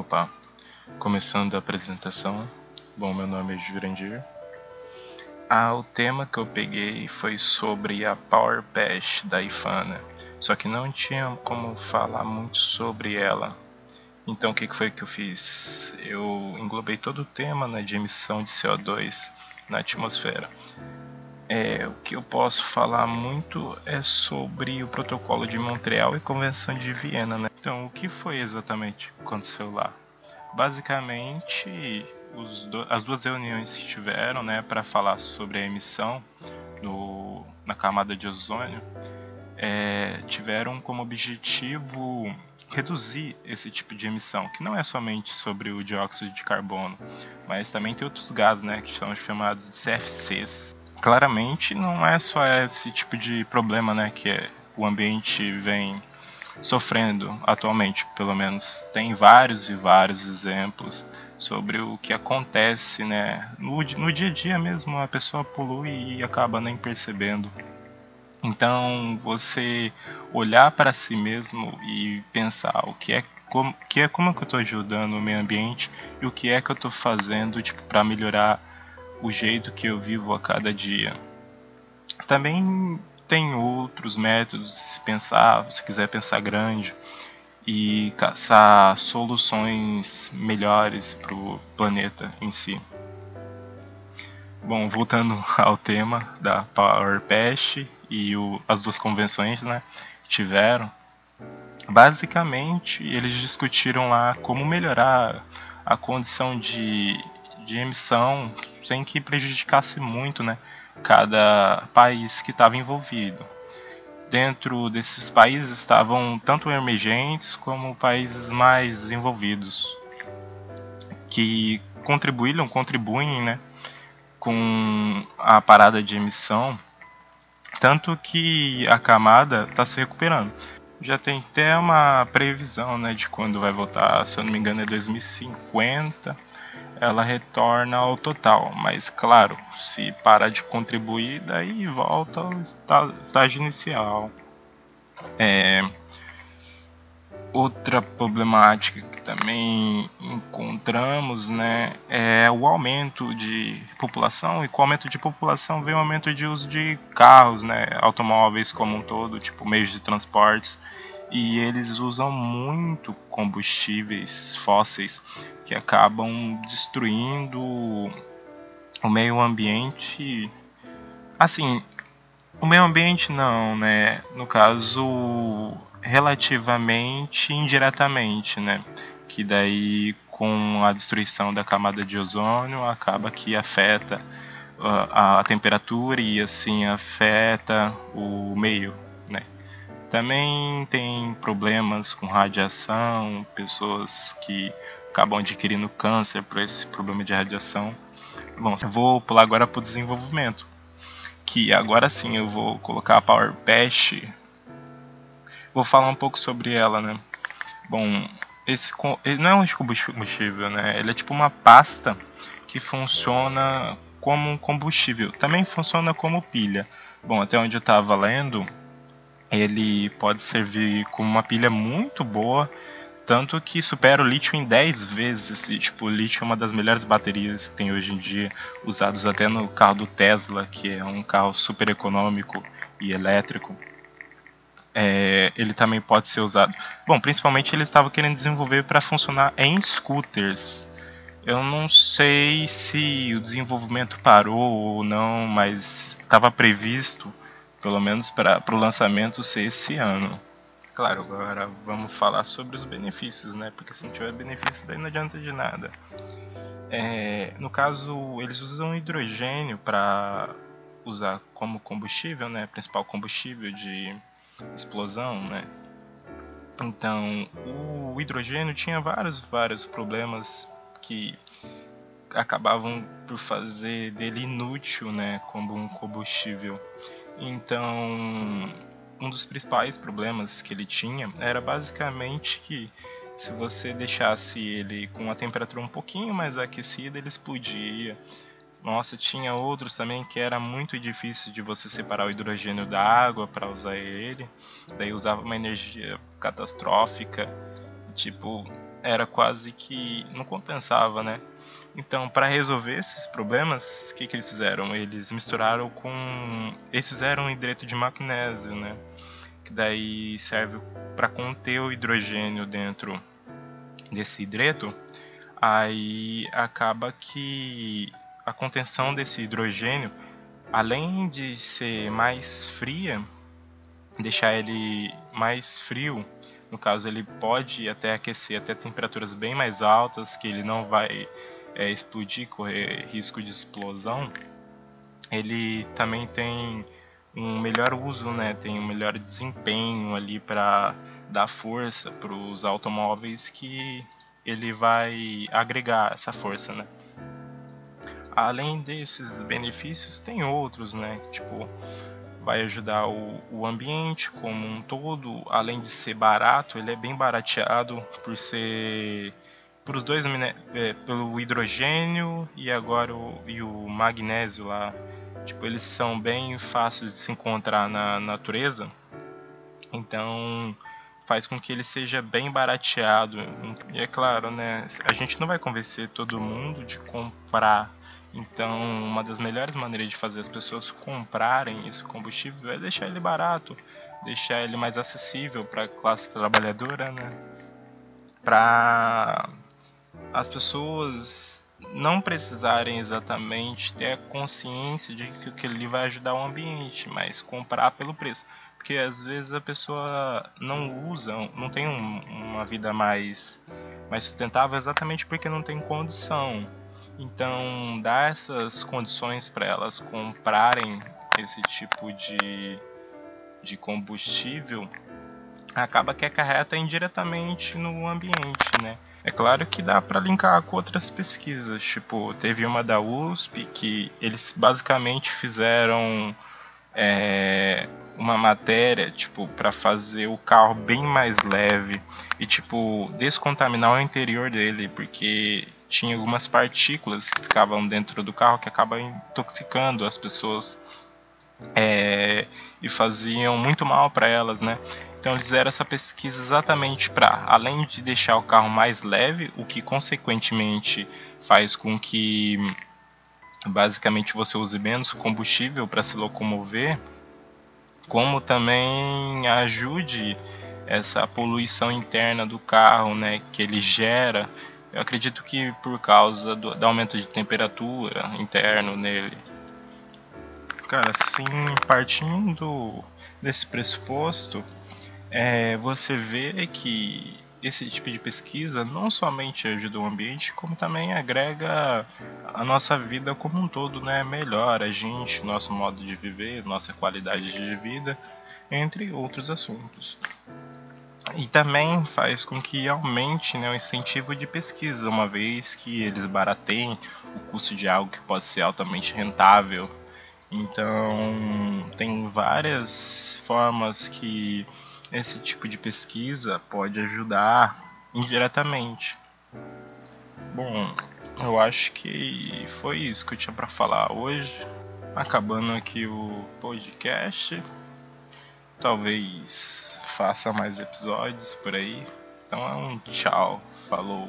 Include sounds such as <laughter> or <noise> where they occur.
Opa, começando a apresentação. Bom, meu nome é Jurandir. Ah, o tema que eu peguei foi sobre a Power Patch da Ifana, só que não tinha como falar muito sobre ela. Então o que foi que eu fiz? Eu englobei todo o tema né, de emissão de CO2 na atmosfera. É, o que eu posso falar muito é sobre o protocolo de Montreal e Convenção de Viena. Né? Então, o que foi exatamente que aconteceu lá? Basicamente, do, as duas reuniões que tiveram né, para falar sobre a emissão no, na camada de ozônio é, tiveram como objetivo reduzir esse tipo de emissão, que não é somente sobre o dióxido de carbono, mas também tem outros gases, né, que são chamados de CFCs. Claramente não é só esse tipo de problema, né, que é, o ambiente vem sofrendo atualmente, pelo menos tem vários e vários exemplos sobre o que acontece, né, no, no dia a dia mesmo a pessoa polui e acaba nem percebendo. Então, você olhar para si mesmo e pensar o que é como, que é como é que eu estou ajudando o meio ambiente e o que é que eu estou fazendo tipo para melhorar o jeito que eu vivo a cada dia. Também tem outros métodos se pensar, se quiser pensar grande e caçar soluções melhores para o planeta em si. Bom, voltando <laughs> ao tema da Power Patch e o, as duas convenções né, tiveram, basicamente eles discutiram lá como melhorar a condição de, de emissão sem que prejudicasse muito né, cada país que estava envolvido. Dentro desses países estavam tanto emergentes como países mais desenvolvidos, que contribuíram, contribuem né, com a parada de emissão tanto que a camada está se recuperando. Já tem até uma previsão né, de quando vai voltar, se eu não me engano é 2050, ela retorna ao total. Mas claro, se parar de contribuir, daí volta ao estágio inicial. É, Outra problemática que também encontramos né, é o aumento de população, e com o aumento de população vem o aumento de uso de carros, né, automóveis como um todo, tipo meios de transportes, e eles usam muito combustíveis fósseis que acabam destruindo o meio ambiente. Assim, o meio ambiente não, né? No caso, relativamente indiretamente, né? Que daí com a destruição da camada de ozônio acaba que afeta uh, a, a temperatura e assim afeta o meio, né? Também tem problemas com radiação, pessoas que acabam adquirindo câncer por esse problema de radiação. Bom, vou pular agora para o desenvolvimento, que agora sim eu vou colocar a Power Patch Vou falar um pouco sobre ela, né? Bom, esse ele não é um combustível, né? Ele é tipo uma pasta que funciona como um combustível. Também funciona como pilha. Bom, até onde eu estava lendo, ele pode servir como uma pilha muito boa, tanto que supera o lítio em 10 vezes. E, tipo, o lítio é uma das melhores baterias que tem hoje em dia, usados até no carro do Tesla, que é um carro super econômico e elétrico é, ele também pode ser usado. Bom, principalmente ele estava querendo desenvolver para funcionar em scooters. Eu não sei se o desenvolvimento parou ou não, mas estava previsto, pelo menos para o lançamento ser esse ano. Claro, agora vamos falar sobre os benefícios, né? Porque se não tiver benefício, daí não adianta de nada. É, no caso, eles usam hidrogênio para usar como combustível, né? Principal combustível de explosão, né? Então, o hidrogênio tinha vários, vários problemas que acabavam por fazer dele inútil, né, como um combustível. Então, um dos principais problemas que ele tinha era basicamente que se você deixasse ele com uma temperatura um pouquinho mais aquecida, ele explodia nossa, tinha outros também que era muito difícil de você separar o hidrogênio da água para usar ele. Daí usava uma energia catastrófica. Tipo, era quase que não compensava, né? Então, para resolver esses problemas, o que, que eles fizeram? Eles misturaram com. Eles fizeram um hidreto de magnésio, né? Que daí serve para conter o hidrogênio dentro desse hidreto. Aí acaba que a contenção desse hidrogênio, além de ser mais fria, deixar ele mais frio, no caso ele pode até aquecer até temperaturas bem mais altas, que ele não vai é, explodir, correr risco de explosão, ele também tem um melhor uso, né? Tem um melhor desempenho ali para dar força para os automóveis que ele vai agregar essa força, né? Além desses benefícios, tem outros, né? Tipo, vai ajudar o, o ambiente como um todo, além de ser barato, ele é bem barateado por ser os dois é, pelo hidrogênio e agora o, e o magnésio lá. Tipo eles são bem fáceis de se encontrar na natureza. Então faz com que ele seja bem barateado. E é claro né a gente não vai convencer todo mundo de comprar. Então uma das melhores maneiras de fazer as pessoas comprarem esse combustível é deixar ele barato deixar ele mais acessível para a classe trabalhadora né para as pessoas não precisarem exatamente ter a consciência de que aquilo ali vai ajudar o ambiente, mas comprar pelo preço. Porque às vezes a pessoa não usa, não tem um, uma vida mais, mais sustentável exatamente porque não tem condição. Então, dar essas condições para elas comprarem esse tipo de, de combustível acaba que acarreta indiretamente no ambiente, né? É claro que dá para linkar com outras pesquisas, tipo, teve uma da USP que eles basicamente fizeram é, uma matéria, tipo, para fazer o carro bem mais leve e, tipo, descontaminar o interior dele, porque tinha algumas partículas que ficavam dentro do carro que acabam intoxicando as pessoas é, e faziam muito mal para elas, né? Então eles fizeram essa pesquisa exatamente para, além de deixar o carro mais leve, o que consequentemente faz com que basicamente você use menos combustível para se locomover, como também ajude essa poluição interna do carro, né, que ele gera. Eu acredito que por causa do, do aumento de temperatura interno nele. Cara, assim, partindo desse pressuposto, é, você vê que esse tipo de pesquisa não somente ajuda o ambiente, como também agrega a nossa vida como um todo, né? Melhora a gente, nosso modo de viver, nossa qualidade de vida, entre outros assuntos. E também faz com que aumente né, o incentivo de pesquisa, uma vez que eles barateiem o custo de algo que pode ser altamente rentável. Então, tem várias formas que esse tipo de pesquisa pode ajudar indiretamente. Bom, eu acho que foi isso que eu tinha para falar hoje. Acabando aqui o podcast. Talvez faça mais episódios por aí. Então é um tchau. Falou.